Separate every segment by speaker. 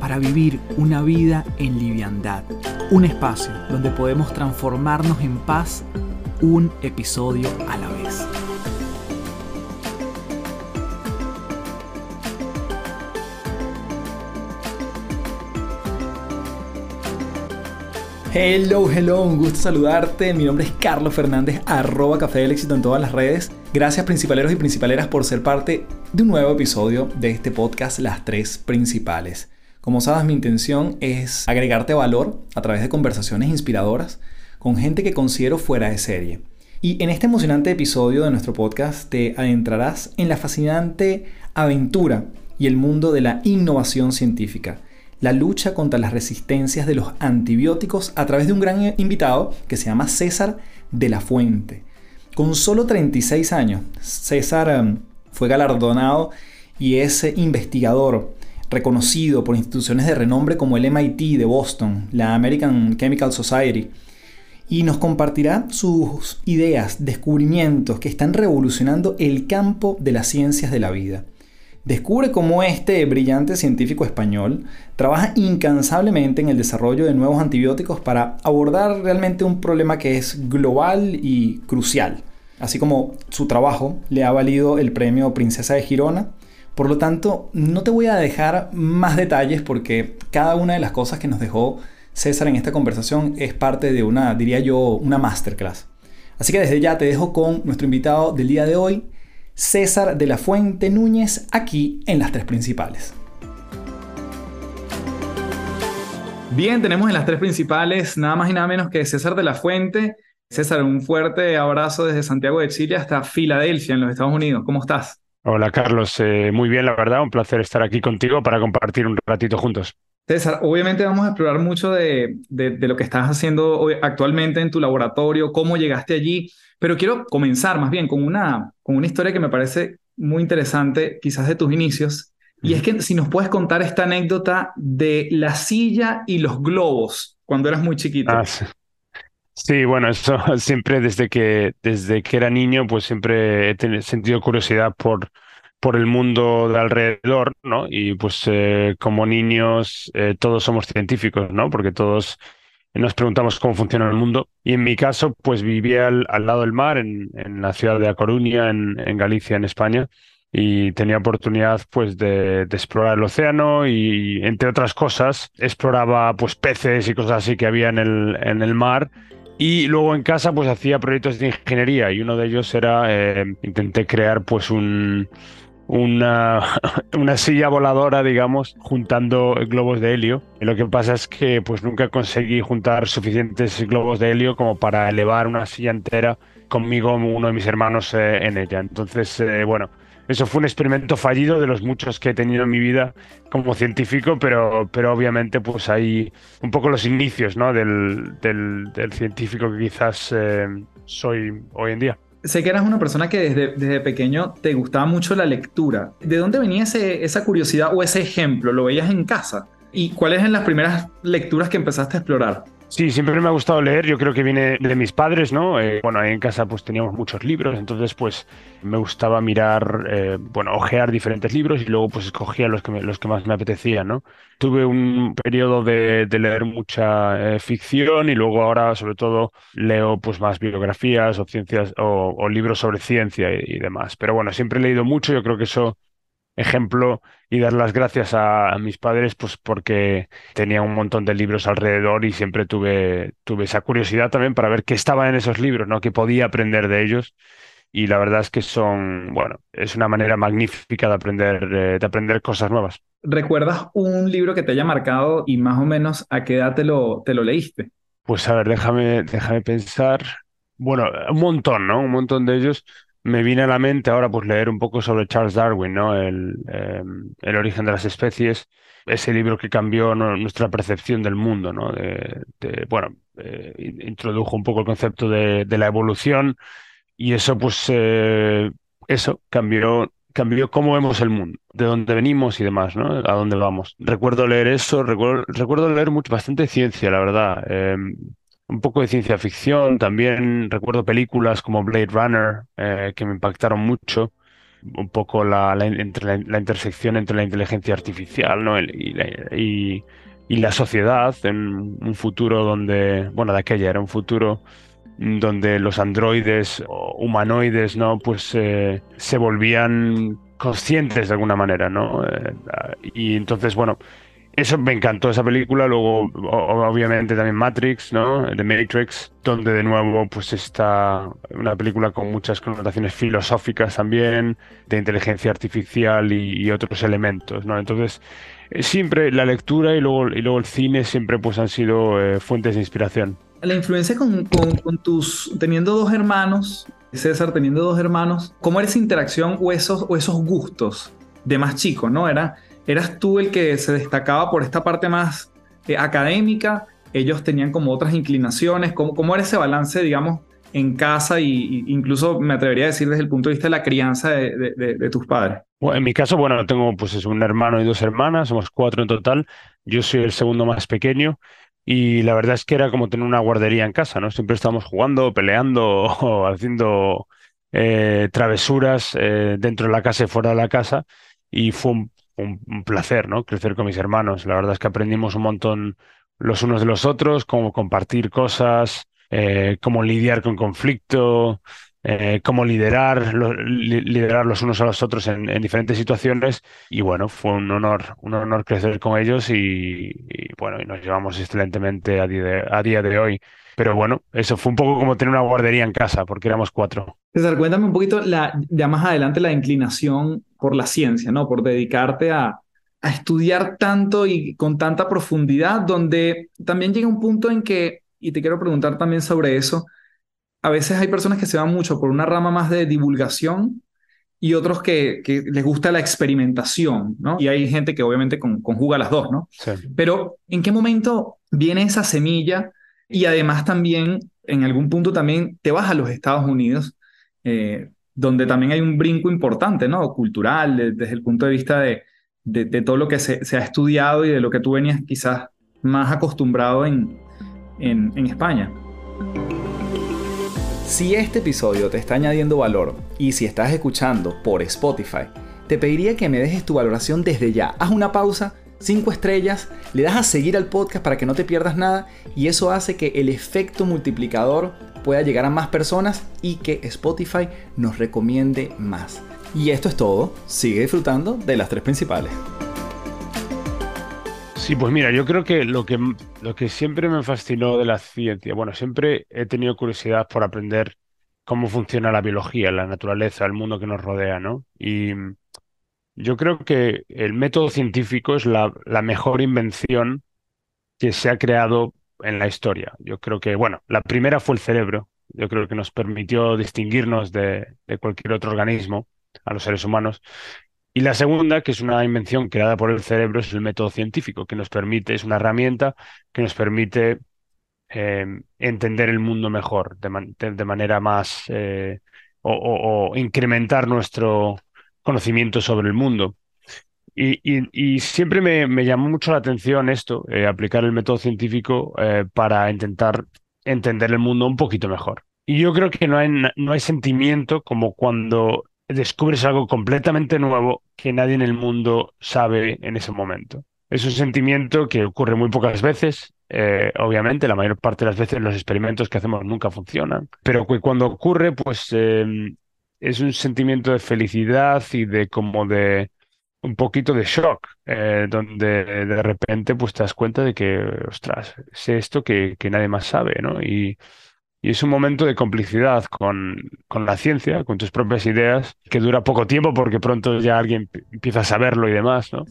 Speaker 1: para vivir una vida en liviandad. Un espacio donde podemos transformarnos en paz un episodio a la vez. Hello, hello, un gusto saludarte. Mi nombre es Carlos Fernández, arroba Café del Éxito en todas las redes. Gracias principaleros y principaleras por ser parte de un nuevo episodio de este podcast Las Tres Principales. Como sabes, mi intención es agregarte valor a través de conversaciones inspiradoras con gente que considero fuera de serie. Y en este emocionante episodio de nuestro podcast te adentrarás en la fascinante aventura y el mundo de la innovación científica, la lucha contra las resistencias de los antibióticos a través de un gran invitado que se llama César de la Fuente. Con solo 36 años, César em, fue galardonado y es investigador reconocido por instituciones de renombre como el MIT de Boston, la American Chemical Society, y nos compartirá sus ideas, descubrimientos que están revolucionando el campo de las ciencias de la vida. Descubre cómo este brillante científico español trabaja incansablemente en el desarrollo de nuevos antibióticos para abordar realmente un problema que es global y crucial. Así como su trabajo le ha valido el premio Princesa de Girona por lo tanto, no te voy a dejar más detalles porque cada una de las cosas que nos dejó César en esta conversación es parte de una, diría yo, una masterclass. Así que desde ya te dejo con nuestro invitado del día de hoy, César de la Fuente Núñez, aquí en las tres principales. Bien, tenemos en las tres principales nada más y nada menos que César de la Fuente. César, un fuerte abrazo desde Santiago de Chile hasta Filadelfia, en los Estados Unidos. ¿Cómo estás?
Speaker 2: Hola Carlos, eh, muy bien la verdad, un placer estar aquí contigo para compartir un ratito juntos.
Speaker 1: César, obviamente vamos a explorar mucho de, lo que estás haciendo hoy, actualmente en tu laboratorio, cómo llegaste allí, pero quiero comenzar más bien con una, con una historia que me parece muy interesante, quizás de tus inicios, y es que si nos puedes contar esta anécdota de la silla y los globos cuando eras muy chiquito.
Speaker 2: Ah, Sí, bueno, eso siempre desde que, desde que era niño, pues siempre he sentido curiosidad por, por el mundo de alrededor, ¿no? Y pues eh, como niños eh, todos somos científicos, ¿no? Porque todos nos preguntamos cómo funciona el mundo. Y en mi caso, pues vivía al, lado del mar, en, en, la ciudad de A Coruña, en, en, Galicia, en España, y tenía oportunidad pues de, de, explorar el océano y, entre otras cosas, exploraba pues peces y cosas así que había en el, en el mar y luego en casa pues hacía proyectos de ingeniería y uno de ellos era, eh, intenté crear pues un, una, una silla voladora, digamos, juntando globos de helio. Y lo que pasa es que pues nunca conseguí juntar suficientes globos de helio como para elevar una silla entera conmigo, uno de mis hermanos eh, en ella. Entonces, eh, bueno, eso fue un experimento fallido de los muchos que he tenido en mi vida como científico, pero, pero obviamente pues hay un poco los inicios ¿no? del, del, científico que quizás eh, soy hoy en día.
Speaker 1: Sé que eras una persona que desde, desde pequeño te gustaba mucho la lectura. ¿De dónde venía ese, esa curiosidad o ese ejemplo? ¿Lo veías en casa? ¿Y cuáles eran las primeras lecturas que empezaste a explorar?
Speaker 2: Sí, siempre me ha gustado leer, yo creo que viene de mis padres, ¿no? Eh, bueno, ahí en casa pues teníamos muchos libros, entonces pues me gustaba mirar, eh, bueno, ojear diferentes libros y luego pues escogía los que, los que más me apetecían, ¿no? Tuve un periodo de, leer mucha eh, ficción y luego ahora sobre todo leo pues más biografías o ciencias o, libros sobre ciencia y demás. Pero bueno, siempre he leído mucho, yo creo que eso ejemplo y dar las gracias a, mis padres pues porque tenía un montón de libros alrededor y siempre tuve, tuve esa curiosidad también para ver qué estaba en esos libros, ¿no? que podía aprender de ellos y la verdad es que son, bueno, es una manera magnífica de aprender, eh, de aprender cosas nuevas.
Speaker 1: ¿Recuerdas un libro que te haya marcado y más o menos a qué edad te lo, te lo leíste?
Speaker 2: Pues a ver, déjame, déjame pensar. Bueno, un montón, ¿no? Un montón de ellos me viene a la mente ahora pues leer un poco sobre Charles Darwin, ¿no? El, em, origen de las especies. ese libro que cambió nuestra percepción del mundo, ¿no? Bueno, eh, introdujo un poco el concepto de, la evolución y eso, pues, eh, eso cambió, cambió cómo vemos el mundo, de dónde venimos y demás, ¿no? A dónde vamos. Recuerdo leer eso, recuerdo, recuerdo leer mucho, bastante ciencia, la verdad. Un poco de ciencia ficción, también recuerdo películas como Blade Runner eh, que me impactaron mucho. Un poco la, la, intersección entre la inteligencia artificial ¿no? y, y, y, la sociedad en un futuro donde, bueno, de aquella era un futuro donde los androides o humanoides no pues eh, se volvían conscientes de alguna manera no eh, y entonces bueno eso me encantó esa película, luego obviamente también Matrix, ¿no? The Matrix, donde de nuevo pues está una película con muchas connotaciones filosóficas también, de inteligencia artificial y, otros elementos, ¿no? Entonces, eh, siempre la lectura y luego, y luego el cine siempre pues han sido eh, fuentes de inspiración.
Speaker 1: La influencia con, con, tus, teniendo dos hermanos, César teniendo dos hermanos, ¿cómo era esa interacción o esos, o esos gustos de más chicos, ¿no? Era eras tú el que se destacaba por esta parte más eh, académica, ellos tenían como otras inclinaciones, ¿Cómo, ¿cómo, era ese balance, digamos, en casa y, incluso me atrevería a decir desde el punto de vista de la crianza de, tus padres?
Speaker 2: en mi caso, bueno, tengo pues es un hermano y dos hermanas, somos cuatro en total, yo soy el segundo más pequeño. Y la verdad es que era como tener una guardería en casa, ¿no? Siempre estábamos jugando, peleando haciendo eh, travesuras eh, dentro de la casa y fuera de la casa. Y fue un un, placer, ¿no? Crecer con mis hermanos. La verdad es que aprendimos un montón los unos de los otros, cómo compartir cosas, eh, cómo lidiar con conflicto, eh, cómo liderar, liderar los unos a los otros en, diferentes situaciones. Y bueno, fue un honor, un honor crecer con ellos y, bueno, y nos llevamos excelentemente a día de hoy. Pero bueno, eso fue un poco como tener una guardería en casa, porque éramos cuatro.
Speaker 1: César, cuéntame un poquito la, ya más adelante la inclinación por la ciencia, ¿no? Por dedicarte a, a estudiar tanto y con tanta profundidad, donde también llega un punto en que, y te quiero preguntar también sobre eso, a veces hay personas que se van mucho por una rama más de divulgación y otros que, que les gusta la experimentación, ¿no? Y hay gente que obviamente conjuga las dos, ¿no? Sí. Pero ¿en qué momento viene esa semilla y además también, en algún punto también te vas a los Estados Unidos, eh, donde también hay un brinco importante, ¿no? Cultural, desde el punto de vista de, de, todo lo que se, se, ha estudiado y de lo que tú venías quizás más acostumbrado en, en, en España. Si este episodio te está añadiendo valor y si estás escuchando por Spotify, te pediría que me dejes tu valoración desde ya. Haz una pausa 5 estrellas, le das a seguir al podcast para que no te pierdas nada y eso hace que el efecto multiplicador pueda llegar a más personas y que Spotify nos recomiende más. Y esto es todo, sigue disfrutando de las tres principales.
Speaker 2: Sí, pues mira, yo creo que lo que, lo que siempre me fascinó de la ciencia, bueno, siempre he tenido curiosidad por aprender cómo funciona la biología, la naturaleza, el mundo que nos rodea, ¿no? Y yo creo que el método científico es la, mejor invención que se ha creado en la historia. Yo creo que, bueno, la primera fue el cerebro. Yo creo que nos permitió distinguirnos de, cualquier otro organismo, a los seres humanos. Y la segunda, que es una invención creada por el cerebro, es el método científico, que nos permite, es una herramienta que nos permite em, entender el mundo mejor, de, manera más, eh, o, incrementar nuestro, conocimiento sobre el mundo. Y, siempre me, llamó mucho la atención esto, eh, aplicar el método científico eh, para intentar entender el mundo un poquito mejor. Y yo creo que no hay, no hay sentimiento como cuando descubres algo completamente nuevo que nadie en el mundo sabe en ese momento. Es un sentimiento que ocurre muy pocas veces. Eh, obviamente, la mayor parte de las veces los experimentos que hacemos nunca funcionan, pero cuando ocurre, pues es un sentimiento de felicidad y de como de un poquito de shock, eh, donde de repente pues te das cuenta de que, ostras, sé esto que, que nadie más sabe, ¿no? Y, y, es un momento de complicidad con, con la ciencia, con tus propias ideas, que dura poco tiempo porque pronto ya alguien empieza a saberlo y demás, ¿no?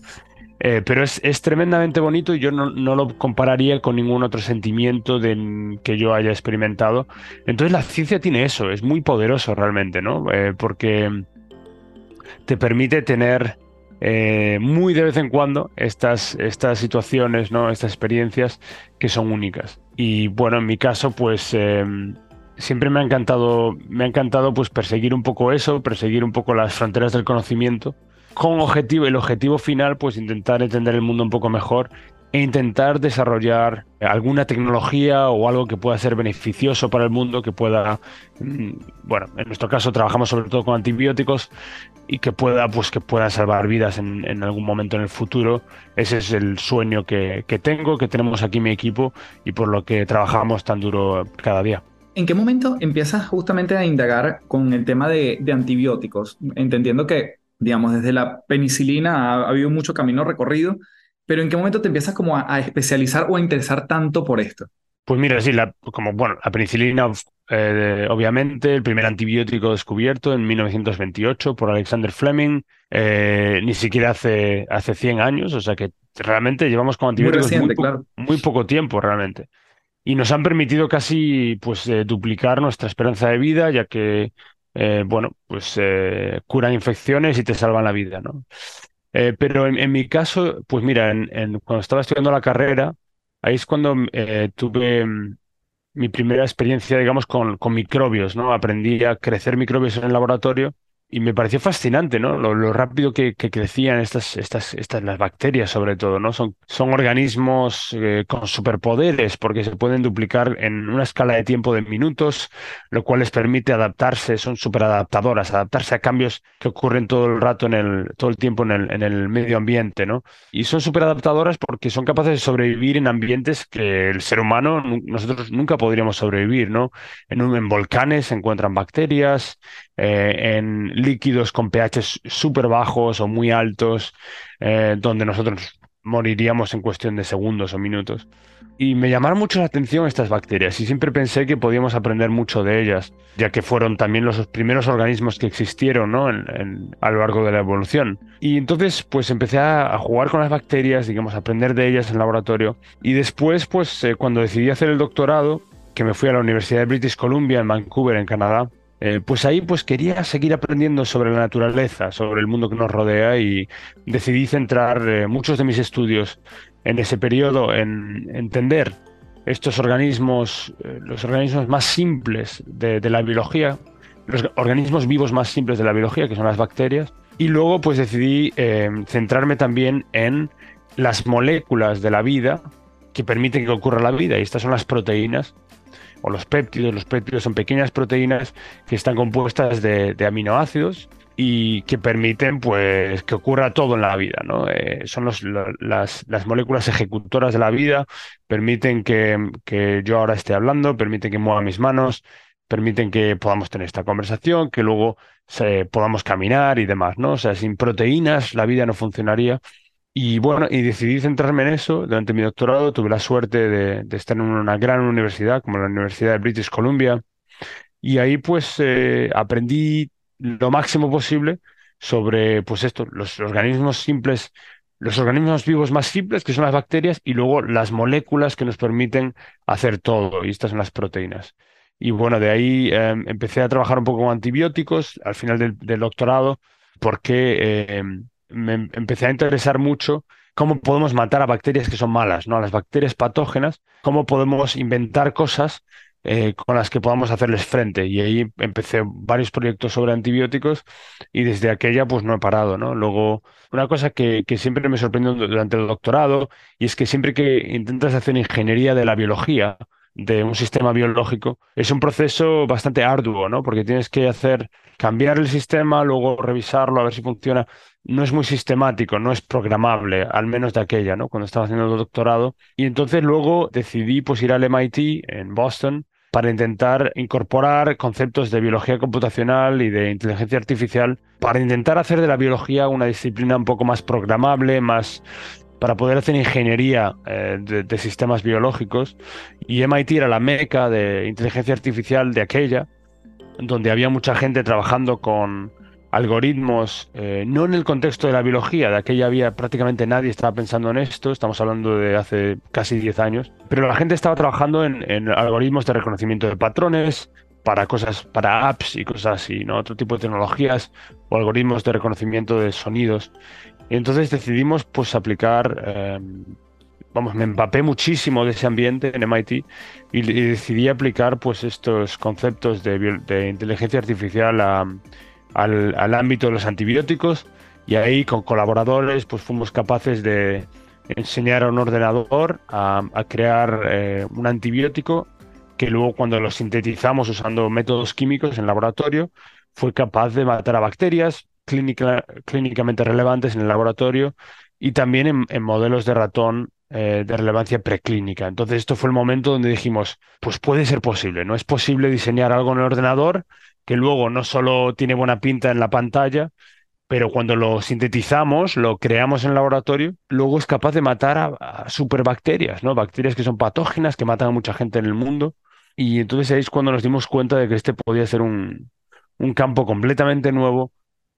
Speaker 2: Eh, pero es, es, tremendamente bonito y yo no, no, lo compararía con ningún otro sentimiento que yo haya experimentado. Entonces la ciencia tiene eso, es muy poderoso realmente, ¿no? Eh, porque te permite tener eh, muy de vez en cuando estas, estas situaciones, ¿no? estas experiencias que son únicas. Y bueno, en mi caso, pues em, siempre me ha encantado, me ha encantado pues perseguir un poco eso, perseguir un poco las fronteras del conocimiento, con objetivo, el objetivo final, pues intentar entender el mundo un poco mejor e intentar desarrollar alguna tecnología o algo que pueda ser beneficioso para el mundo, que pueda, mm, bueno, en nuestro caso trabajamos sobre todo con antibióticos y que pueda, pues, que pueda salvar vidas en, algún momento en el futuro. Ese es el sueño que, tengo, que tenemos aquí mi equipo y por lo que trabajamos tan duro cada día.
Speaker 1: ¿En qué momento empiezas justamente a indagar con el tema de, antibióticos? Entendiendo que, digamos, desde la penicilina ha habido mucho camino recorrido, pero ¿en qué momento te empiezas como a, especializar o a interesar tanto por esto?
Speaker 2: Pues mira, sí, la, como bueno, la penicilina, eh, obviamente, el primer antibiótico descubierto en 1928 por Alexander Fleming, eh, ni siquiera hace, hace 100 años, o sea que realmente llevamos con antibióticos muy, poco tiempo realmente. Y nos han permitido casi pues eh, duplicar nuestra esperanza de vida, ya que, bueno, pues curan infecciones y te salvan la vida, ¿no? Pero en, mi caso, pues mira, en, cuando estaba estudiando la carrera, ahí es cuando tuve mm, mi primera experiencia, digamos, con, con, microbios, ¿no? Aprendí a crecer microbios en el laboratorio y me pareció fascinante, ¿no? Lo, rápido que, crecían estas, estas, estas, las bacterias sobre todo, ¿no? Son, son organismos eh, con superpoderes porque se pueden duplicar en una escala de tiempo de minutos, lo cual les permite adaptarse, son superadaptadoras, adaptarse a cambios que ocurren todo el rato en el, todo el tiempo en el, en el medio ambiente, ¿no? Y son superadaptadoras porque son capaces de sobrevivir en ambientes que el ser humano, nosotros nunca podríamos sobrevivir, ¿no? En, en volcanes se encuentran bacterias, eh, en líquidos con pH súper bajos o muy altos, eh, donde nosotros moriríamos en cuestión de segundos o minutos. Y me llamaron mucho la atención estas bacterias y siempre pensé que podíamos aprender mucho de ellas, ya que fueron también los primeros organismos que existieron ¿no? a lo largo de la evolución. Y entonces pues empecé a, jugar con las bacterias, digamos, a aprender de ellas en laboratorio. Y después pues eh, cuando decidí hacer el doctorado, que me fui a la Universidad de British Columbia en Vancouver, en Canadá, eh, pues ahí pues quería seguir aprendiendo sobre la naturaleza, sobre el mundo que nos rodea y decidí centrar eh, muchos de mis estudios en ese periodo en entender estos organismos, eh, los organismos más simples de, la biología, los organismos vivos más simples de la biología, que son las bacterias, y luego pues decidí centrarme también en las moléculas de la vida que permiten que ocurra la vida, y estas son las proteínas, o los péptidos. Los péptidos son pequeñas proteínas que están compuestas de, aminoácidos y que permiten pues que ocurra todo en la vida, ¿no? Eh, son las, las, moléculas ejecutoras de la vida, permiten que, que, yo ahora esté hablando, permiten que mueva mis manos, permiten que podamos tener esta conversación, que luego se, podamos caminar y demás, ¿no? O sea, sin proteínas la vida no funcionaría y bueno, y decidí centrarme en eso. Durante mi doctorado tuve la suerte de, estar en una gran universidad como la Universidad de British Columbia. Y ahí pues eh, aprendí lo máximo posible sobre pues esto, los organismos simples, los organismos vivos más simples, que son las bacterias, y luego las moléculas que nos permiten hacer todo. Y estas son las proteínas. Y bueno, de ahí em, empecé a trabajar un poco con antibióticos al final del, doctorado, porque... Em, me empecé a interesar mucho cómo podemos matar a bacterias que son malas, ¿no? A las bacterias patógenas, cómo podemos inventar cosas eh, con las que podamos hacerles frente. Y ahí empecé varios proyectos sobre antibióticos y desde aquella pues no he parado, ¿no? Luego, una cosa que, que siempre me sorprendió durante el doctorado y es que siempre que intentas hacer ingeniería de la biología, de un sistema biológico, es un proceso bastante arduo, ¿no? Porque tienes que hacer, cambiar el sistema, luego revisarlo, a ver si funciona. No es muy sistemático, no es programable, al menos de aquella, ¿no? Cuando estaba haciendo el doctorado. Y entonces luego decidí pues ir al MIT en Boston para intentar incorporar conceptos de biología computacional y de inteligencia artificial, para intentar hacer de la biología una disciplina un poco más programable, más para poder hacer ingeniería eh, de, sistemas biológicos. Y MIT era la meca de inteligencia artificial de aquella, donde había mucha gente trabajando con algoritmos, eh, no en el contexto de la biología, de aquella había prácticamente nadie estaba pensando en esto, estamos hablando de hace casi 10 años, pero la gente estaba trabajando en, algoritmos de reconocimiento de patrones, para cosas, para apps y cosas así, ¿no? Otro tipo de tecnologías o algoritmos de reconocimiento de sonidos. Y entonces decidimos pues aplicar, eh, vamos, me empapé muchísimo de ese ambiente en MIT y, decidí aplicar pues estos conceptos de, inteligencia artificial al, ámbito de los antibióticos y ahí con colaboradores pues fuimos capaces de enseñar a un ordenador a, crear eh, un antibiótico que luego cuando lo sintetizamos usando métodos químicos en laboratorio fue capaz de matar a bacterias clínicamente relevantes en el laboratorio y también en, modelos de ratón eh, de relevancia preclínica. Entonces esto fue el momento donde dijimos, pues puede ser posible, ¿no? Es posible diseñar algo en el ordenador que luego no solo tiene buena pinta en la pantalla, pero cuando lo sintetizamos, lo creamos en el laboratorio, luego es capaz de matar a, a superbacterias, ¿no? Bacterias que son patógenas, que matan a mucha gente en el mundo. Y entonces ahí es cuando nos dimos cuenta de que este podía ser un, un campo completamente nuevo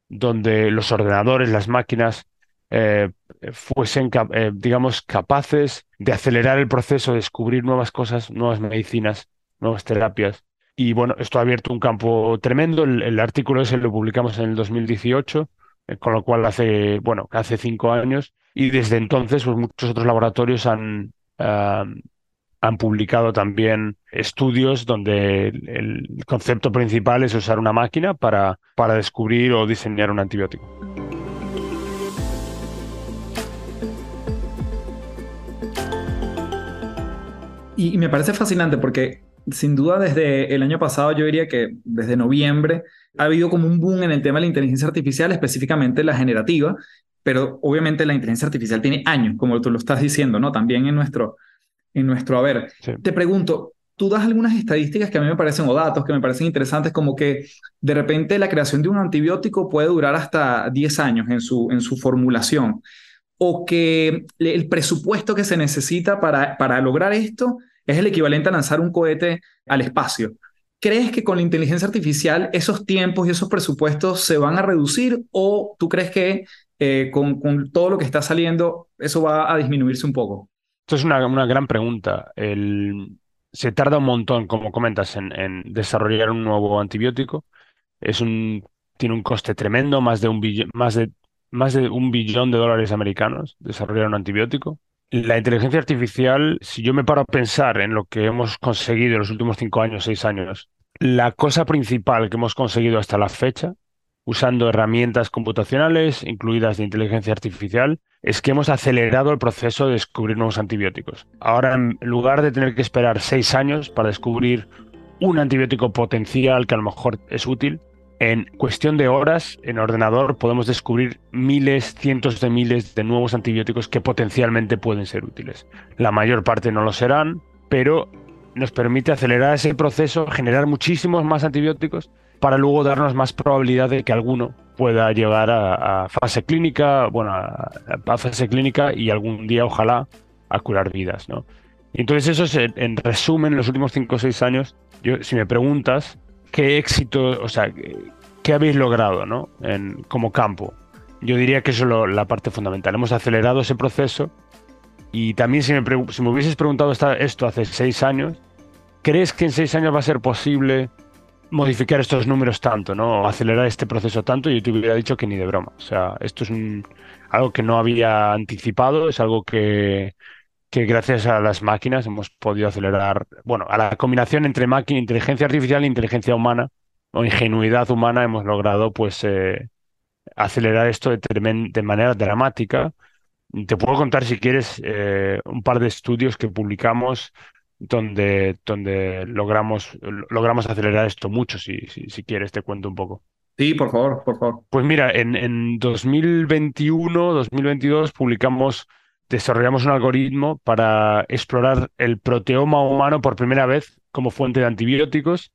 Speaker 2: donde los ordenadores, las máquinas, eh, fuesen, eh, digamos, capaces de acelerar el proceso, de descubrir nuevas cosas, nuevas medicinas, nuevas terapias. Y bueno, esto ha abierto un campo tremendo. El, artículo ese lo publicamos en el 2018, eh, con lo cual hace, bueno, hace cinco años. Y desde entonces, pues muchos otros laboratorios han, han publicado también estudios donde el, concepto principal es usar una máquina para, para descubrir o diseñar un antibiótico.
Speaker 1: Y, me parece fascinante porque sin duda desde el año pasado, yo diría que desde noviembre, ha habido como un boom en el tema de la inteligencia artificial, específicamente la generativa, pero obviamente la inteligencia artificial tiene años, como tú lo estás diciendo, ¿no? También en nuestro, en nuestro haber. Te pregunto, tú das algunas estadísticas que a mí me parecen, o datos que me parecen interesantes, como que de repente la creación de un antibiótico puede durar hasta 10 años en su, en su formulación, o que el presupuesto que se necesita para, para lograr esto es el equivalente a lanzar un cohete al espacio. ¿Crees que con la inteligencia artificial esos tiempos y esos presupuestos se van a reducir o tú crees que eh, con, todo lo que está saliendo eso va a disminuirse un poco?
Speaker 2: Esto es una, gran pregunta. Se tarda un montón, como comentas, en, desarrollar un nuevo antibiótico. Tiene un coste tremendo, más de, más de un billón de dólares americanos desarrollar un antibiótico. La inteligencia artificial, si yo me paro a pensar en lo que hemos conseguido en los últimos cinco años, seis años, la cosa principal que hemos conseguido hasta la fecha usando herramientas computacionales, incluidas de inteligencia artificial, es que hemos acelerado el proceso de descubrir nuevos antibióticos. Ahora, en lugar de tener que esperar seis años para descubrir un antibiótico potencial que a lo mejor es útil, en cuestión de horas, en ordenador, podemos descubrir miles, cientos de miles de nuevos antibióticos que potencialmente pueden ser útiles. La mayor parte no lo serán, pero nos permite acelerar ese proceso, generar muchísimos más antibióticos para luego darnos más probabilidad de que alguno pueda llegar a, fase clínica, bueno, a, fase clínica y algún día, ojalá, a curar vidas, ¿no? entonces eso es, en resumen, en los últimos 5 o 6 años, yo, si me preguntas qué éxito, o sea, qué habéis logrado, ¿no? Como campo, yo diría que eso es la parte fundamental. Hemos acelerado ese proceso y también si me, si hubieses preguntado esto hace 6 años, ¿crees que en 6 años va a ser posible modificar estos números tanto, ¿no? acelerar este proceso tanto, yo te hubiera dicho que ni de broma. O sea, esto es algo que no había anticipado, es algo que, que gracias a las máquinas hemos podido acelerar, bueno, a la combinación entre máquina, inteligencia artificial e inteligencia humana o ingenuidad humana hemos logrado pues eh, acelerar esto de, de, manera dramática. Te puedo contar si quieres eh, un par de estudios que publicamos donde, donde logramos, logramos acelerar esto mucho, si, si, quieres te cuento un poco.
Speaker 1: Sí, por favor, por favor.
Speaker 2: Pues mira, en, en 2021, 2022 publicamos, desarrollamos un algoritmo para explorar el proteoma humano por primera vez como fuente de antibióticos.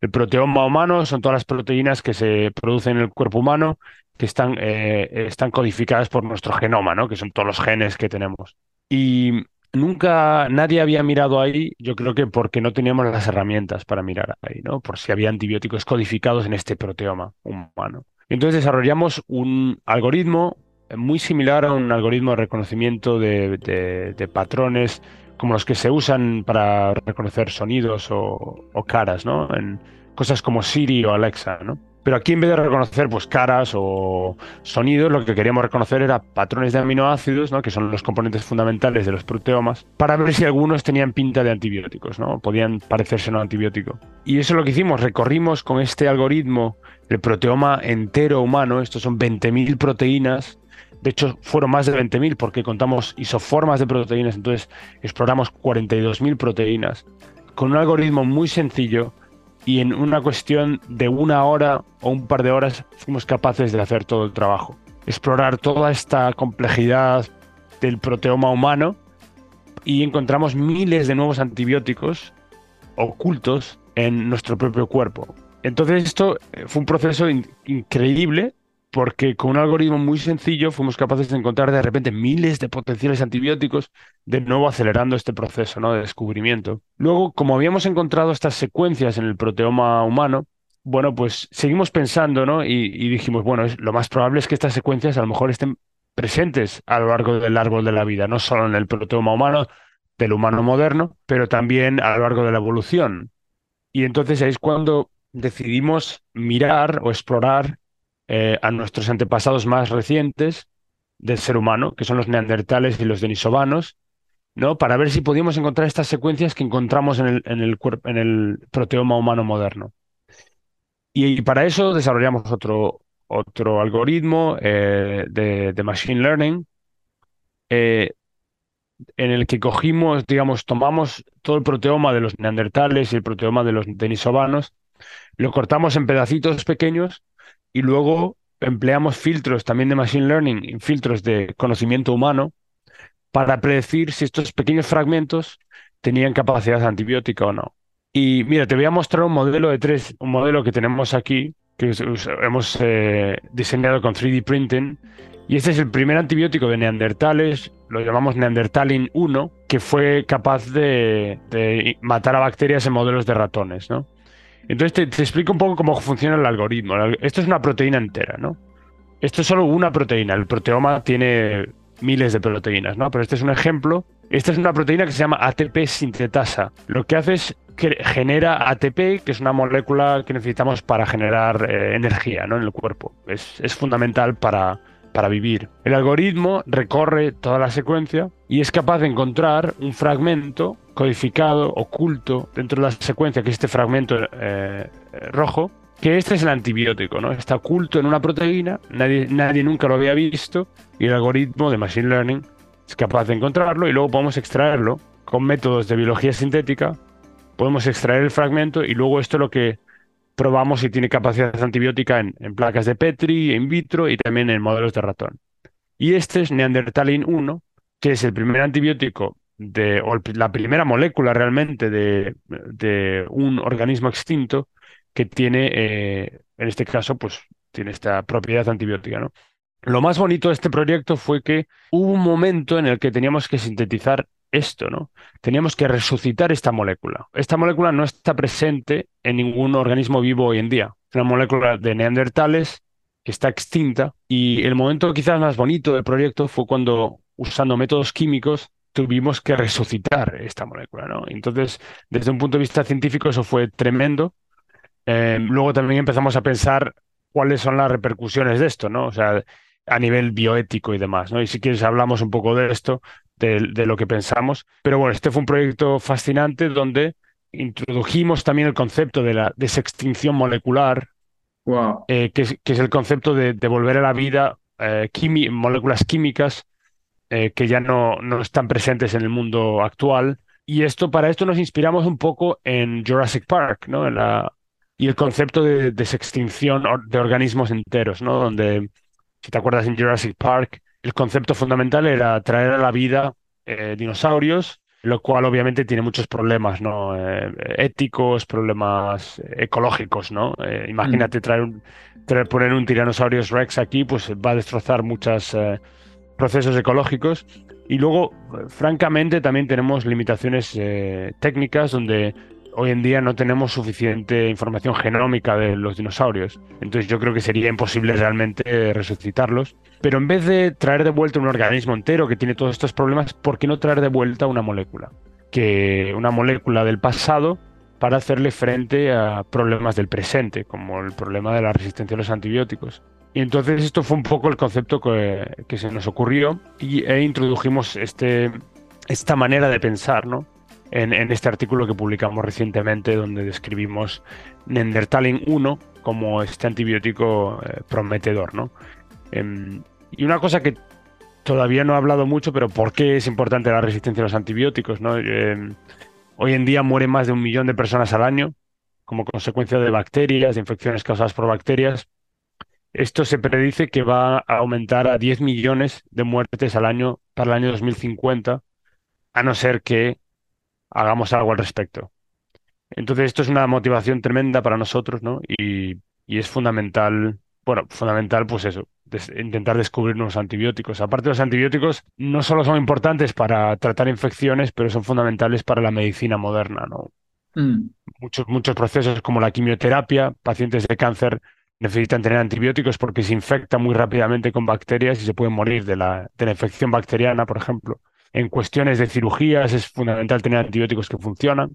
Speaker 2: El proteoma humano son todas las proteínas que se producen en el cuerpo humano que están, eh, están codificadas por nuestro genoma, ¿no? que son todos los genes que tenemos. Y nunca nadie había mirado ahí, yo creo que porque no teníamos las herramientas para mirar ahí, ¿no? Por si había antibióticos codificados en este proteoma humano. Entonces desarrollamos un algoritmo muy similar a un algoritmo de reconocimiento de, patrones como los que se usan para reconocer sonidos o, caras, ¿no? En cosas como Siri o Alexa, ¿no? Pero aquí en vez de reconocer pues caras o sonidos, lo que queríamos reconocer era patrones de aminoácidos, ¿no? que son los componentes fundamentales de los proteomas, para ver si algunos tenían pinta de antibióticos, ¿no? podían parecerse a un antibiótico. Y eso es lo que hicimos, recorrimos con este algoritmo el proteoma entero humano, estos son 20.000 proteínas, de hecho fueron más de 20.000 porque contamos isoformas de proteínas, entonces exploramos 42.000 proteínas, con un algoritmo muy sencillo y en una cuestión de una hora o un par de horas fuimos capaces de hacer todo el trabajo. Explorar toda esta complejidad del proteoma humano y encontramos miles de nuevos antibióticos ocultos en nuestro propio cuerpo. Entonces esto fue un proceso increíble porque con un algoritmo muy sencillo fuimos capaces de encontrar de repente miles de potenciales antibióticos, de nuevo acelerando este proceso ¿no? de descubrimiento. Luego, como habíamos encontrado estas secuencias en el proteoma humano, bueno, pues seguimos pensando ¿no? y, dijimos, bueno, lo más probable es que estas secuencias a lo mejor estén presentes a lo largo del árbol de la vida, no solo en el proteoma humano, del humano moderno, pero también a lo largo de la evolución. Y entonces ahí es cuando decidimos mirar o explorar eh, a nuestros antepasados más recientes del ser humano, que son los neandertales y los denisovanos, ¿no? para ver si podíamos encontrar estas secuencias que encontramos en el, en el, en el proteoma humano moderno. Y, para eso desarrollamos otro, otro algoritmo eh, de, Machine Learning eh, en el que cogimos, digamos, tomamos todo el proteoma de los neandertales y el proteoma de los denisovanos, lo cortamos en pedacitos pequeños y luego empleamos filtros también de Machine Learning, filtros de conocimiento humano, para predecir si estos pequeños fragmentos tenían capacidad antibiótica o no. Y mira, te voy a mostrar un modelo de tres, un modelo que tenemos aquí, que hemos eh, diseñado con 3D printing. Y este es el primer antibiótico de neandertales, lo llamamos Neandertalin 1, que fue capaz de, de matar a bacterias en modelos de ratones, ¿no? Entonces te, explico un poco cómo funciona el algoritmo. Esto es una proteína entera, ¿no? Esto es solo una proteína. El proteoma tiene miles de proteínas, ¿no? Pero este es un ejemplo. Esta es una proteína que se llama ATP sintetasa. Lo que hace es que genera ATP, que es una molécula que necesitamos para generar eh, energía ¿no? en el cuerpo. Es, es fundamental para, para vivir. El algoritmo recorre toda la secuencia y es capaz de encontrar un fragmento codificado, oculto, dentro de la secuencia, que es este fragmento eh, rojo, que este es el antibiótico, ¿no? Está oculto en una proteína, nadie, nadie nunca lo había visto y el algoritmo de Machine Learning es capaz de encontrarlo y luego podemos extraerlo con métodos de biología sintética, podemos extraer el fragmento y luego esto es lo que probamos si tiene capacidad antibiótica en, placas de Petri, in vitro y también en modelos de ratón. Y este es Neandertalin 1, que es el primer antibiótico de, o la primera molécula realmente de, un organismo extinto que tiene, eh, en este caso, pues tiene esta propiedad antibiótica. ¿no? Lo más bonito de este proyecto fue que hubo un momento en el que teníamos que sintetizar esto, ¿no? Teníamos que resucitar esta molécula. Esta molécula no está presente en ningún organismo vivo hoy en día. Es una molécula de neandertales que está extinta y el momento quizás más bonito del proyecto fue cuando, usando métodos químicos, tuvimos que resucitar esta molécula, ¿no? Entonces, desde un punto de vista científico, eso fue tremendo. Eh, luego también empezamos a pensar cuáles son las repercusiones de esto, ¿no? O sea, a nivel bioético y demás, ¿no? Y si quieres hablamos un poco de esto, de, lo que pensamos. Pero bueno, este fue un proyecto fascinante donde introdujimos también el concepto de la desextinción molecular, eh, que, es, el concepto de devolver a la vida eh, moléculas químicas eh, que ya no, no están presentes en el mundo actual. Y esto, para esto nos inspiramos un poco en Jurassic Park, ¿no? En la, y el concepto de desextinción de organismos enteros, ¿no? Donde si te acuerdas en Jurassic Park, el concepto fundamental era traer a la vida eh, dinosaurios, lo cual obviamente tiene muchos problemas ¿no? Eh, éticos, problemas ecológicos. ¿no? Eh, imagínate mm. traer, traer, poner un Tyrannosaurus Rex aquí, pues va a destrozar muchos procesos ecológicos. Y luego, francamente, también tenemos limitaciones técnicas donde hoy en día no tenemos suficiente información genómica de los dinosaurios. Entonces yo creo que sería imposible realmente resucitarlos. Pero en vez de traer de vuelta un organismo entero que tiene todos estos problemas, ¿por qué no traer de vuelta una molécula? Que una molécula del pasado para hacerle frente a problemas del presente, como el problema de la resistencia a los antibióticos. Y entonces esto fue un poco el concepto que, se nos ocurrió e introdujimos este, esta manera de pensar ¿no? En, este artículo que publicamos recientemente donde describimos Nendertalin 1 como este antibiótico eh, prometedor. ¿no? Em, y una cosa que todavía no he hablado mucho, pero ¿por qué es importante la resistencia a los antibióticos? ¿no? Em, hoy en día mueren más de un millón de personas al año como consecuencia de bacterias, de infecciones causadas por bacterias. Esto se predice que va a aumentar a 10 millones de muertes al año para el año 2050, a no ser que hagamos algo al respecto. Entonces, esto es una motivación tremenda para nosotros, ¿no? Y, y es fundamental, bueno, fundamental, pues eso, intentar descubrir nuevos antibióticos. Aparte, los antibióticos no solo son importantes para tratar infecciones, pero son fundamentales para la medicina moderna. ¿no? Mm. Muchos, muchos procesos como la quimioterapia, pacientes de cáncer necesitan tener antibióticos porque se infecta muy rápidamente con bacterias y se pueden morir de la, de la infección bacteriana, por ejemplo. En cuestiones de cirugías es fundamental tener antibióticos que funcionan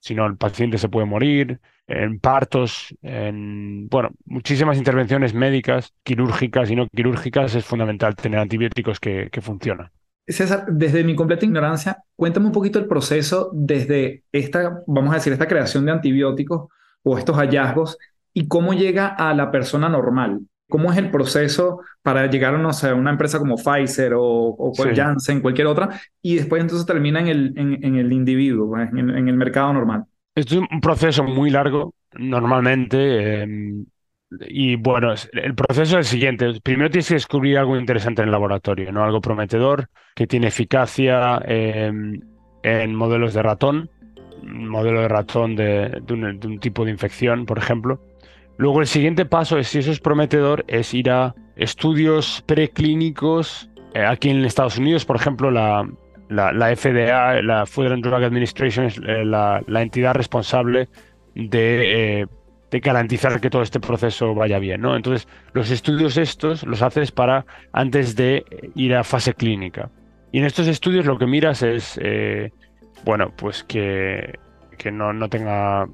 Speaker 2: si no el paciente se puede morir, en partos, en bueno, muchísimas intervenciones médicas, quirúrgicas y no quirúrgicas, es fundamental tener antibióticos que, que funcionan.
Speaker 1: César, desde mi completa ignorancia, cuéntame un poquito el proceso desde esta, vamos a decir, esta creación de antibióticos o estos hallazgos y cómo llega a la persona normal. ¿Cómo es el proceso para llegar no sé, a una empresa como Pfizer o, o Janssen, cualquier otra, y después entonces termina en el, en, el individuo, pues, en, el mercado normal?
Speaker 2: Es un proceso muy largo, normalmente. Em, y bueno, el proceso es el siguiente. Primero tienes que descubrir algo interesante en el laboratorio, ¿no? Algo prometedor, que tiene eficacia em, en modelos de ratón, modelo de ratón de, de un tipo de infección, por ejemplo. Luego el siguiente paso, es, si eso es prometedor, es ir a estudios preclínicos. Eh, aquí en Estados Unidos, por ejemplo, la, la, FDA, la Food and Drug Administration, es eh, la, entidad responsable de, eh, de, garantizar que todo este proceso vaya bien. ¿no? Entonces, los estudios estos los haces para antes de ir a fase clínica. Y en estos estudios lo que miras es, bueno, pues que, que no, no tenga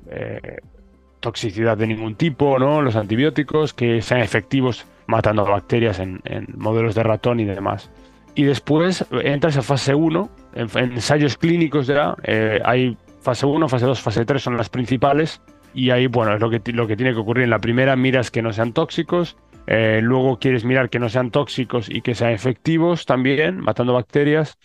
Speaker 2: toxicidad de ningún tipo, ¿no? Los antibióticos, que sean efectivos matando bacterias en, modelos de ratón y demás. Y después entras a fase 1, en, ensayos clínicos ya, eh, hay fase 1, fase 2, fase 3 son las principales, y ahí, bueno, es lo que, lo que tiene que ocurrir. En la primera miras que no sean tóxicos, eh, luego quieres mirar que no sean tóxicos y que sean efectivos también, matando bacterias,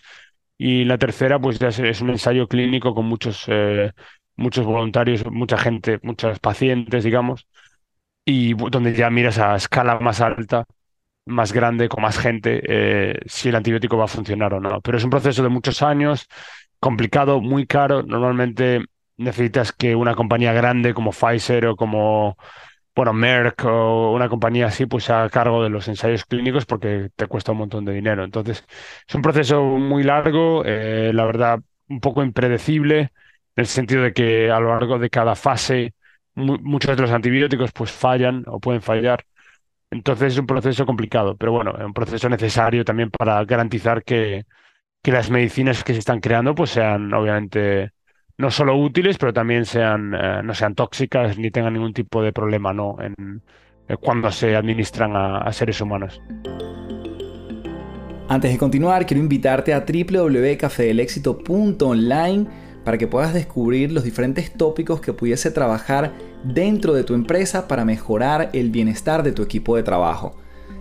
Speaker 2: y la tercera, pues ya es, un ensayo clínico con muchos eh, muchos voluntarios, mucha gente, muchos pacientes, digamos, y donde ya miras a escala más alta, más grande, con más gente, eh, si el antibiótico va a funcionar o no. Pero es un proceso de muchos años, complicado, muy caro. Normalmente necesitas que una compañía grande como Pfizer o como bueno, Merck o una compañía así, pues haga cargo de los ensayos clínicos porque te cuesta un montón de dinero. Entonces, es un proceso muy largo, eh, la verdad, un poco impredecible en el sentido de que a lo largo de cada fase muchos de los antibióticos pues fallan o pueden fallar. Entonces es un proceso complicado, pero bueno, es un proceso necesario también para garantizar que, que las medicinas que se están creando pues sean obviamente no solo útiles, pero también sean, eh, no sean tóxicas ni tengan ningún tipo de problema ¿no? eh, cuando se administran a, a seres humanos.
Speaker 1: Antes de continuar, quiero invitarte a www.cafedelexito.online para que puedas descubrir los diferentes tópicos que pudiese trabajar dentro de tu empresa para mejorar el bienestar de tu equipo de trabajo.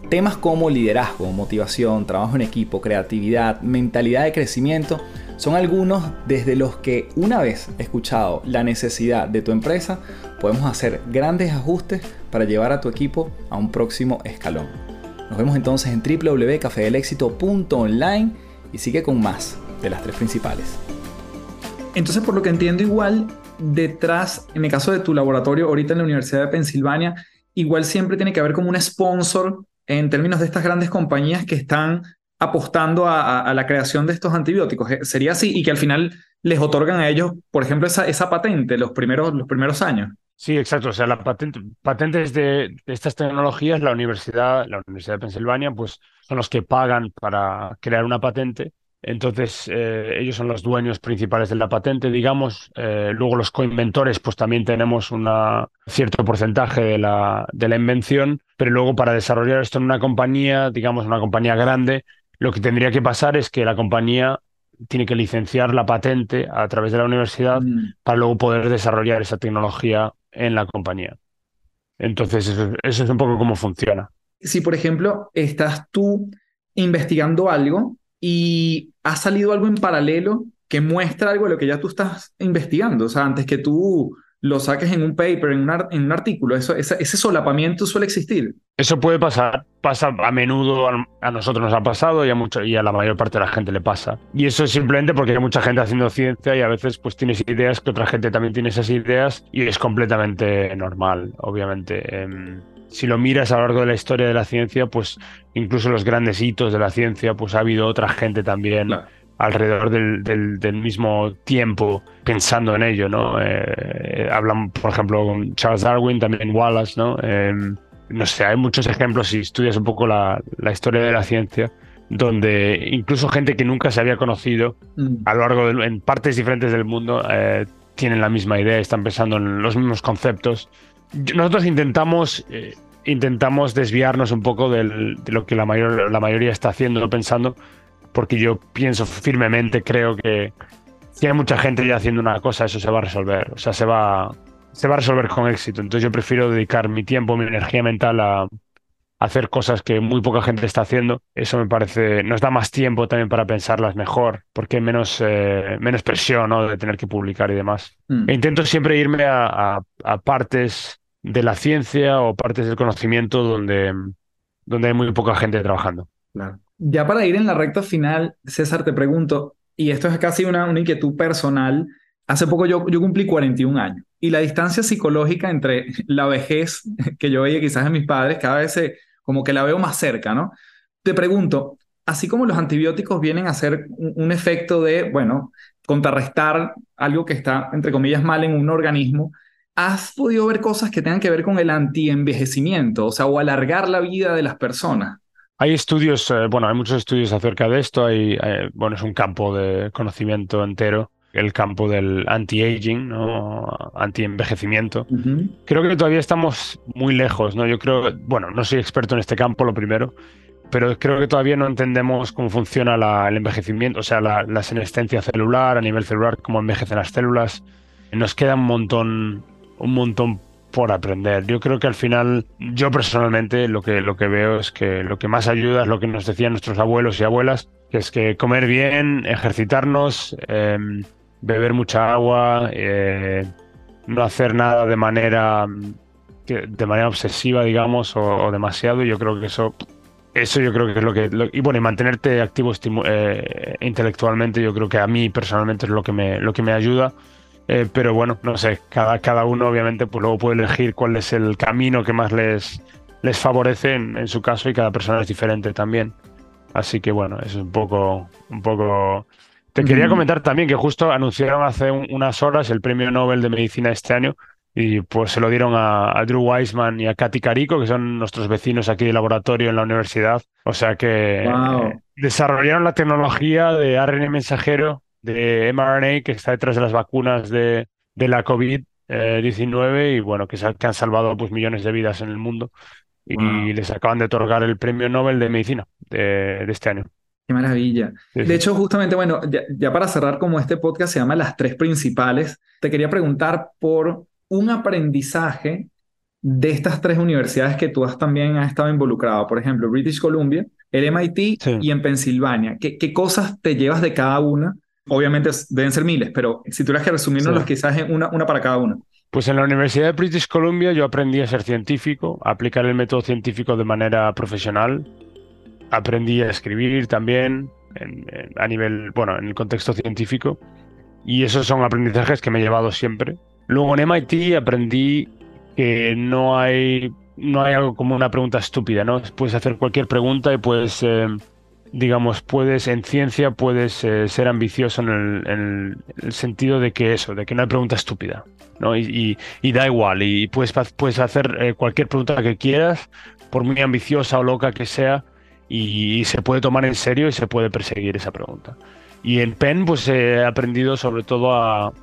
Speaker 1: Temas como liderazgo, motivación, trabajo en equipo, creatividad, mentalidad de crecimiento son algunos desde los que una vez escuchado la necesidad de tu empresa, podemos hacer grandes ajustes para llevar a tu equipo a un próximo escalón. Nos vemos entonces en www.cafedelexito.online y sigue con más de las tres principales. Entonces, por lo que entiendo, igual detrás, en el caso de tu laboratorio, ahorita en la Universidad de Pensilvania, igual siempre tiene que haber como un sponsor en términos de estas grandes compañías que están apostando a, la creación de estos antibióticos. Eh, ¿Sería así? Y que al final les otorgan a ellos, por ejemplo, esa, patente los primeros, los primeros años.
Speaker 2: Sí, exacto. O sea, la patente, patentes de, de, estas tecnologías, la universidad, la Universidad de Pensilvania, pues son los que pagan para crear una patente Entonces, eh, ellos son los dueños principales de la patente, digamos. Eh, luego los coinventores, pues también tenemos un cierto porcentaje de la, de la invención, pero luego para desarrollar esto en una compañía, digamos una compañía grande, lo que tendría que pasar es que la compañía tiene que licenciar la patente a través de la universidad mm. para luego poder desarrollar esa tecnología en la compañía. Entonces, eso, eso es un poco cómo funciona.
Speaker 1: Si, por ejemplo, estás tú investigando algo y ha salido algo en paralelo que muestra algo de lo que ya tú estás investigando. O sea, antes que tú lo saques en un paper, en un, artículo, eso, ese, solapamiento suele existir.
Speaker 2: Eso puede pasar, pasa a menudo, a, nosotros nos ha pasado y a, mucho, y a la mayor parte de la gente le pasa. Y eso es simplemente porque hay mucha gente haciendo ciencia y a veces pues tienes ideas que otra gente también tiene esas ideas y es completamente normal, obviamente. Em, si lo miras a lo largo de la historia de la ciencia, pues incluso los grandes hitos de la ciencia, pues ha habido otra gente también alrededor del, mismo tiempo pensando en ello, ¿no? Eh, hablan, por ejemplo, con Charles Darwin, también Wallace, ¿no? Em, no sé, hay muchos ejemplos si estudias un poco la, historia de la ciencia donde incluso gente que nunca se había conocido mm. a lo largo de en partes diferentes del mundo eh, tienen la misma idea, están pensando en los mismos conceptos nosotros intentamos, eh, intentamos desviarnos un poco de lo que la, mayor, la mayoría está haciendo, pensando, porque yo pienso firmemente, creo que si hay mucha gente ya haciendo una cosa, eso se va a resolver. O sea, se va, se va a resolver con éxito. Entonces yo prefiero dedicar mi tiempo, mi energía mental a, hacer cosas que muy poca gente está haciendo. Eso me parece, nos da más tiempo también para pensarlas mejor, porque hay menos, eh, menos presión ¿no? de tener que publicar y demás. Mm. E intento siempre irme a, a, partes de la ciencia o partes del conocimiento donde, donde hay muy poca gente trabajando.
Speaker 1: Ya para ir en la recta final, César, te pregunto, y esto es casi una, una inquietud personal, hace poco yo, yo cumplí 41 años y la distancia psicológica entre la vejez que yo veía quizás en mis padres, cada vez como que la veo más cerca, ¿no? Te pregunto, así como los antibióticos vienen a ser un efecto de, bueno, contrarrestar algo que está, entre comillas, mal en un organismo, ¿has podido ver cosas que tengan que ver con el antienvejecimiento, o sea, o alargar la vida de las personas?
Speaker 2: Hay estudios, eh, bueno, hay muchos estudios acerca de esto, hay, eh, bueno, es un campo de conocimiento entero, el campo del anti-aging, ¿no? anti-envejecimiento. Creo que todavía estamos muy lejos, ¿no? Yo creo, bueno, no soy experto en este campo, lo primero, pero creo que todavía no entendemos cómo funciona el envejecimiento, o sea, la, la senescencia celular, a nivel celular, cómo envejecen las células. Nos queda un montón un montón por aprender. Yo creo que al final, yo personalmente lo que, lo que veo es que lo que más ayuda es lo que nos decían nuestros abuelos y abuelas, que es que comer bien, ejercitarnos, em, beber mucha agua, eh, no hacer nada de manera, de manera obsesiva, digamos, o, demasiado. Yo creo que eso, eso yo creo que es lo que... y bueno, y mantenerte activo eh, intelectualmente, yo creo que a mí personalmente es lo que me, lo que me ayuda. Eh, pero bueno, no sé, cada, cada uno obviamente pues luego puede elegir cuál es el camino que más les, les favorece en, su caso y cada persona es diferente también. Así que bueno, eso es un poco, un poco... Te quería comentar también que justo anunciaron hace unas horas el premio Nobel de Medicina este año y pues se lo dieron a, Drew Weissman y a Katy Carico, que son nuestros vecinos aquí de laboratorio en la universidad. O sea que eh, desarrollaron la tecnología de ARN mensajero de mRNA que está detrás de las vacunas de, de la COVID-19 y bueno, que, que, han salvado pues, millones de vidas en el mundo y les acaban de otorgar el premio Nobel de Medicina de, este año.
Speaker 1: Qué maravilla. de hecho, justamente, bueno, ya, para cerrar como este podcast se llama Las tres principales, te quería preguntar por un aprendizaje de estas tres universidades que tú has también has estado involucrado, por ejemplo, British Columbia, el MIT y en Pensilvania. ¿Qué, ¿Qué, cosas te llevas de cada una Obviamente deben ser miles, pero si tuvieras que resumirnos quizás en una, una para cada uno.
Speaker 2: Pues en la Universidad de British Columbia yo aprendí a ser científico, a aplicar el método científico de manera profesional. Aprendí a escribir también a nivel, bueno, en el contexto científico. Y esos son aprendizajes que me he llevado siempre. Luego en MIT aprendí que no hay, no hay algo como una pregunta estúpida, ¿no? Puedes hacer cualquier pregunta y puedes eh, digamos, puedes, en ciencia puedes eh, ser ambicioso en el, sentido de que eso, de que no hay pregunta estúpida, ¿no? Y, da igual, y puedes, puedes hacer eh, cualquier pregunta que quieras, por muy ambiciosa o loca que sea, y, se puede tomar en serio y se puede perseguir esa pregunta. Y en Penn pues he aprendido sobre todo a,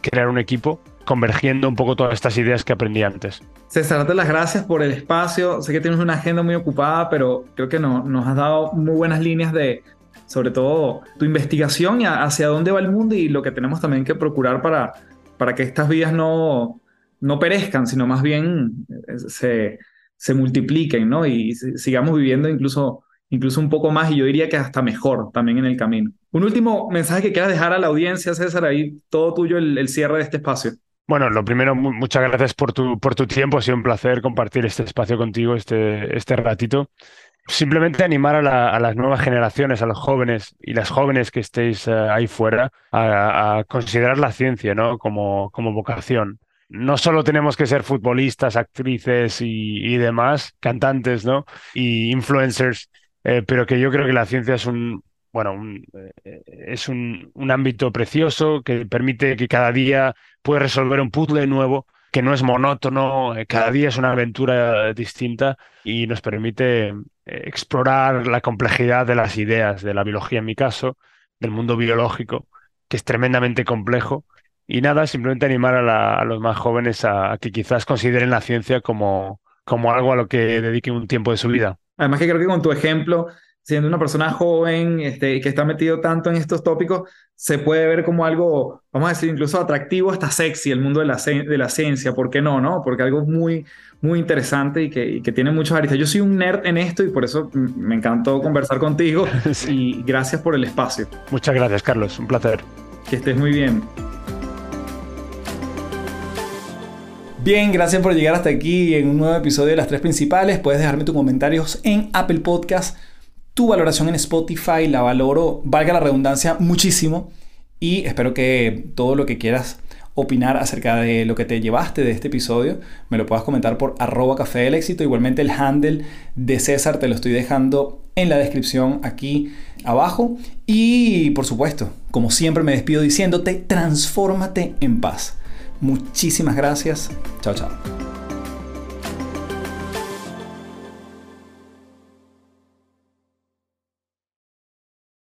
Speaker 2: crear un equipo convergiendo un poco todas estas ideas que aprendí antes.
Speaker 1: César, darte las gracias por el espacio. Sé que tienes una agenda muy ocupada, pero creo que no, nos has dado muy buenas líneas de, sobre todo, tu investigación y hacia dónde va el mundo y lo que tenemos también que procurar para, para que estas vidas no, no perezcan, sino más bien eh, se, se multipliquen, ¿no? Y sigamos viviendo incluso, incluso un poco más y yo diría que hasta mejor también en el camino. Un último mensaje que quieras dejar a la audiencia, César, ahí todo tuyo el, cierre de este espacio.
Speaker 2: Bueno, lo primero, muchas gracias por tu, por tu tiempo. Ha sido un placer compartir este espacio contigo, este, este ratito. Simplemente animar a, las nuevas generaciones, a los jóvenes y las jóvenes que estéis eh, ahí fuera, a, considerar la ciencia ¿no? como, como vocación no solo tenemos que ser futbolistas, actrices y, demás, cantantes, ¿no? Y influencers, eh, pero que yo creo que la ciencia es un, bueno, eh, es un, ámbito precioso que permite que cada día puedes resolver un puzzle nuevo, que no es monótono, eh, cada día es una aventura distinta y nos permite explorar la complejidad de las ideas, de la biología en mi caso, del mundo biológico, que es tremendamente complejo y nada, simplemente animar a, los más jóvenes a, que quizás consideren la ciencia como, como algo a lo que dediquen un tiempo de su vida.
Speaker 1: Además que creo que con tu ejemplo, siendo una persona joven este, que está metido tanto en estos tópicos, se puede ver como algo, vamos a decir, incluso atractivo, hasta sexy el mundo de la, de la ciencia, ¿por qué no? no? Porque algo muy, muy interesante y que, que tiene muchos aristas. Yo soy un nerd en esto y por eso me encantó conversar contigo y gracias por el espacio.
Speaker 2: Muchas gracias, Carlos, un placer.
Speaker 1: Que estés muy bien. Bien, gracias por llegar hasta aquí en un nuevo episodio de las tres principales. Puedes dejarme tus comentarios en Apple Podcast. Tu valoración en Spotify la valoro, valga la redundancia, muchísimo. Y espero que todo lo que quieras opinar acerca de lo que te llevaste de este episodio, me lo puedas comentar por arroba café del éxito. Igualmente el handle de César te lo estoy dejando en la descripción aquí abajo. Y por supuesto, como siempre me despido diciéndote, transfórmate en paz. Muchísimas gracias. Chao, chao.